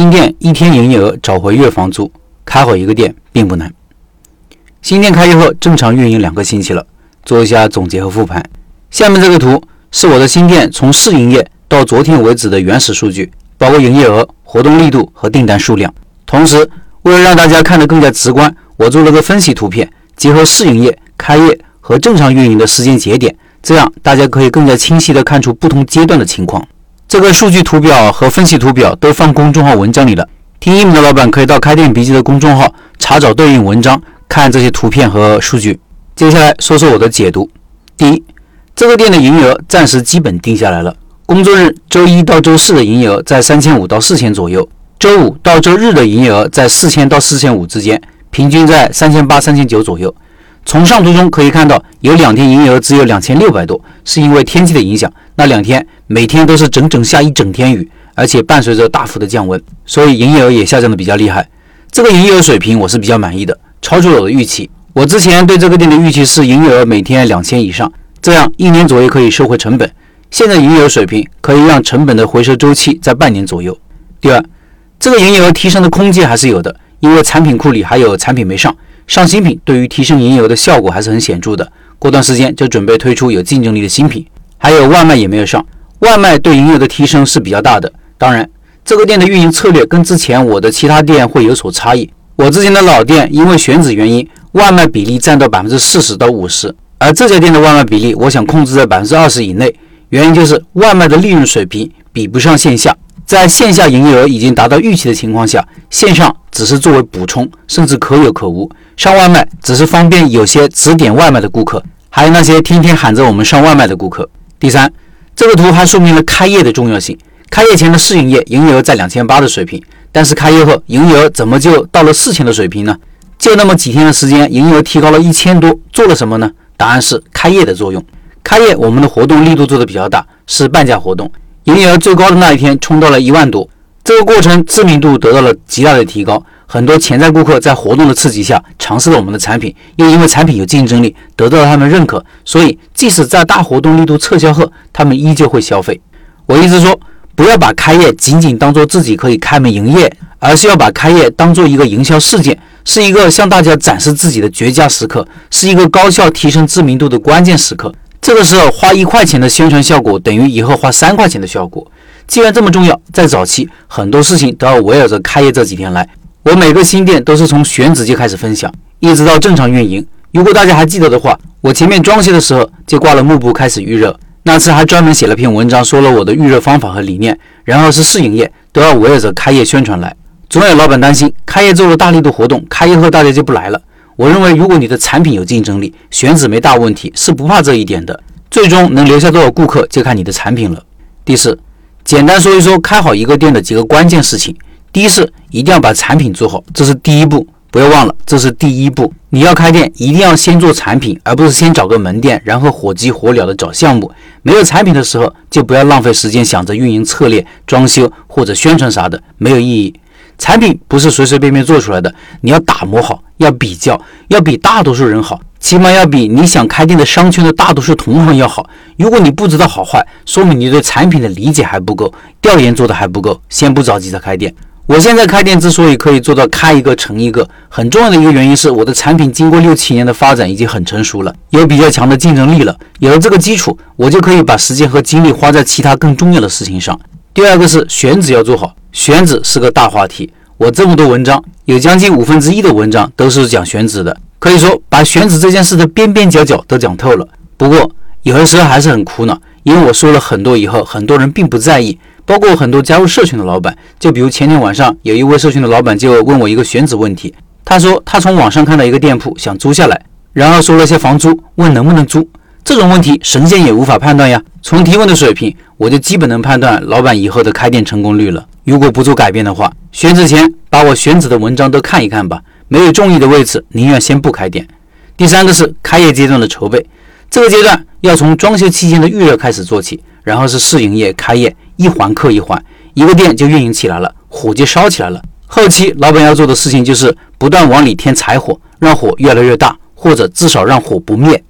新店一天营业额找回月房租，开好一个店并不难。新店开业后正常运营两个星期了，做一下总结和复盘。下面这个图是我的新店从试营业到昨天为止的原始数据，包括营业额、活动力度和订单数量。同时，为了让大家看得更加直观，我做了个分析图片，结合试营业、开业和正常运营的时间节点，这样大家可以更加清晰地看出不同阶段的情况。这个数据图表和分析图表都放公众号文章里了，听音频的老板可以到开店笔记的公众号查找对应文章，看这些图片和数据。接下来说说我的解读。第一，这个店的营业额暂时基本定下来了，工作日周一到周四的营业额在三千五到四千左右，周五到周日的营业额在四千到四千五之间，平均在三千八、三千九左右。从上图中可以看到，有两天营业额只有两千六百多，是因为天气的影响。那两天每天都是整整下一整天雨，而且伴随着大幅的降温，所以营业额也下降的比较厉害。这个营业额水平我是比较满意的，超出了我的预期。我之前对这个店的预期是营业额每天两千以上，这样一年左右可以收回成本。现在营业额水平可以让成本的回收周期在半年左右。第二，这个营业额提升的空间还是有的，因为产品库里还有产品没上。上新品对于提升营业额的效果还是很显著的。过段时间就准备推出有竞争力的新品，还有外卖也没有上，外卖对营业额的提升是比较大的。当然，这个店的运营策略跟之前我的其他店会有所差异。我之前的老店因为选址原因，外卖比例占到百分之四十到五十，而这家店的外卖比例我想控制在百分之二十以内，原因就是外卖的利润水平比不上线下。在线下营业额已经达到预期的情况下，线上只是作为补充，甚至可有可无。上外卖只是方便有些只点外卖的顾客，还有那些天天喊着我们上外卖的顾客。第三，这个图还说明了开业的重要性。开业前的试营业营业额在两千八的水平，但是开业后营业额怎么就到了四千的水平呢？就那么几天的时间，营业额提高了一千多，做了什么呢？答案是开业的作用。开业我们的活动力度做的比较大，是半价活动。营业额最高的那一天冲到了一万多，这个过程知名度得到了极大的提高，很多潜在顾客在活动的刺激下尝试了我们的产品，又因为产品有竞争力得到了他们认可，所以即使在大活动力度撤销后，他们依旧会消费。我一直说，不要把开业仅仅当做自己可以开门营业，而是要把开业当做一个营销事件，是一个向大家展示自己的绝佳时刻，是一个高效提升知名度的关键时刻。这个时候花一块钱的宣传效果等于以后花三块钱的效果。既然这么重要，在早期很多事情都要围绕着开业这几天来。我每个新店都是从选址就开始分享，一直到正常运营。如果大家还记得的话，我前面装修的时候就挂了幕布开始预热，那次还专门写了篇文章说了我的预热方法和理念。然后是试营业，都要围绕着开业宣传来。总有老板担心开业做了大力度活动，开业后大家就不来了。我认为，如果你的产品有竞争力，选址没大问题，是不怕这一点的。最终能留下多少顾客，就看你的产品了。第四，简单说一说开好一个店的几个关键事情。第一是一定要把产品做好，这是第一步，不要忘了，这是第一步。你要开店，一定要先做产品，而不是先找个门店，然后火急火燎的找项目。没有产品的时候，就不要浪费时间想着运营策略、装修或者宣传啥的，没有意义。产品不是随随便便做出来的，你要打磨好，要比较，要比大多数人好，起码要比你想开店的商圈的大多数同行要好。如果你不知道好坏，说明你对产品的理解还不够，调研做的还不够。先不着急着开店。我现在开店之所以可以做到开一个成一个，很重要的一个原因是我的产品经过六七年的发展已经很成熟了，有比较强的竞争力了。有了这个基础，我就可以把时间和精力花在其他更重要的事情上。第二个是选址要做好，选址是个大话题。我这么多文章，有将近五分之一的文章都是讲选址的，可以说把选址这件事的边边角角都讲透了。不过有的时候还是很苦恼，因为我说了很多以后，很多人并不在意，包括很多加入社群的老板。就比如前天晚上，有一位社群的老板就问我一个选址问题，他说他从网上看到一个店铺想租下来，然后说了些房租，问能不能租。这种问题神仙也无法判断呀。从提问的水平，我就基本能判断老板以后的开店成功率了。如果不做改变的话，选址前把我选址的文章都看一看吧。没有中意的位置，宁愿先不开店。第三个是开业阶段的筹备，这个阶段要从装修期间的预热开始做起，然后是试营业、开业，一环扣一环，一个店就运营起来了，火就烧起来了。后期老板要做的事情就是不断往里添柴火，让火越来越大，或者至少让火不灭。